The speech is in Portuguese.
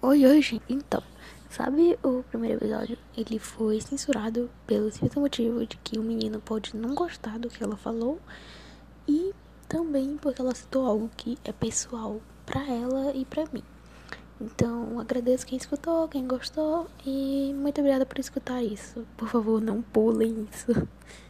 Oi, oi, gente. Então, sabe o primeiro episódio? Ele foi censurado pelo simples motivo de que o menino pode não gostar do que ela falou e também porque ela citou algo que é pessoal pra ela e pra mim. Então, agradeço quem escutou, quem gostou e muito obrigada por escutar isso. Por favor, não pulem isso.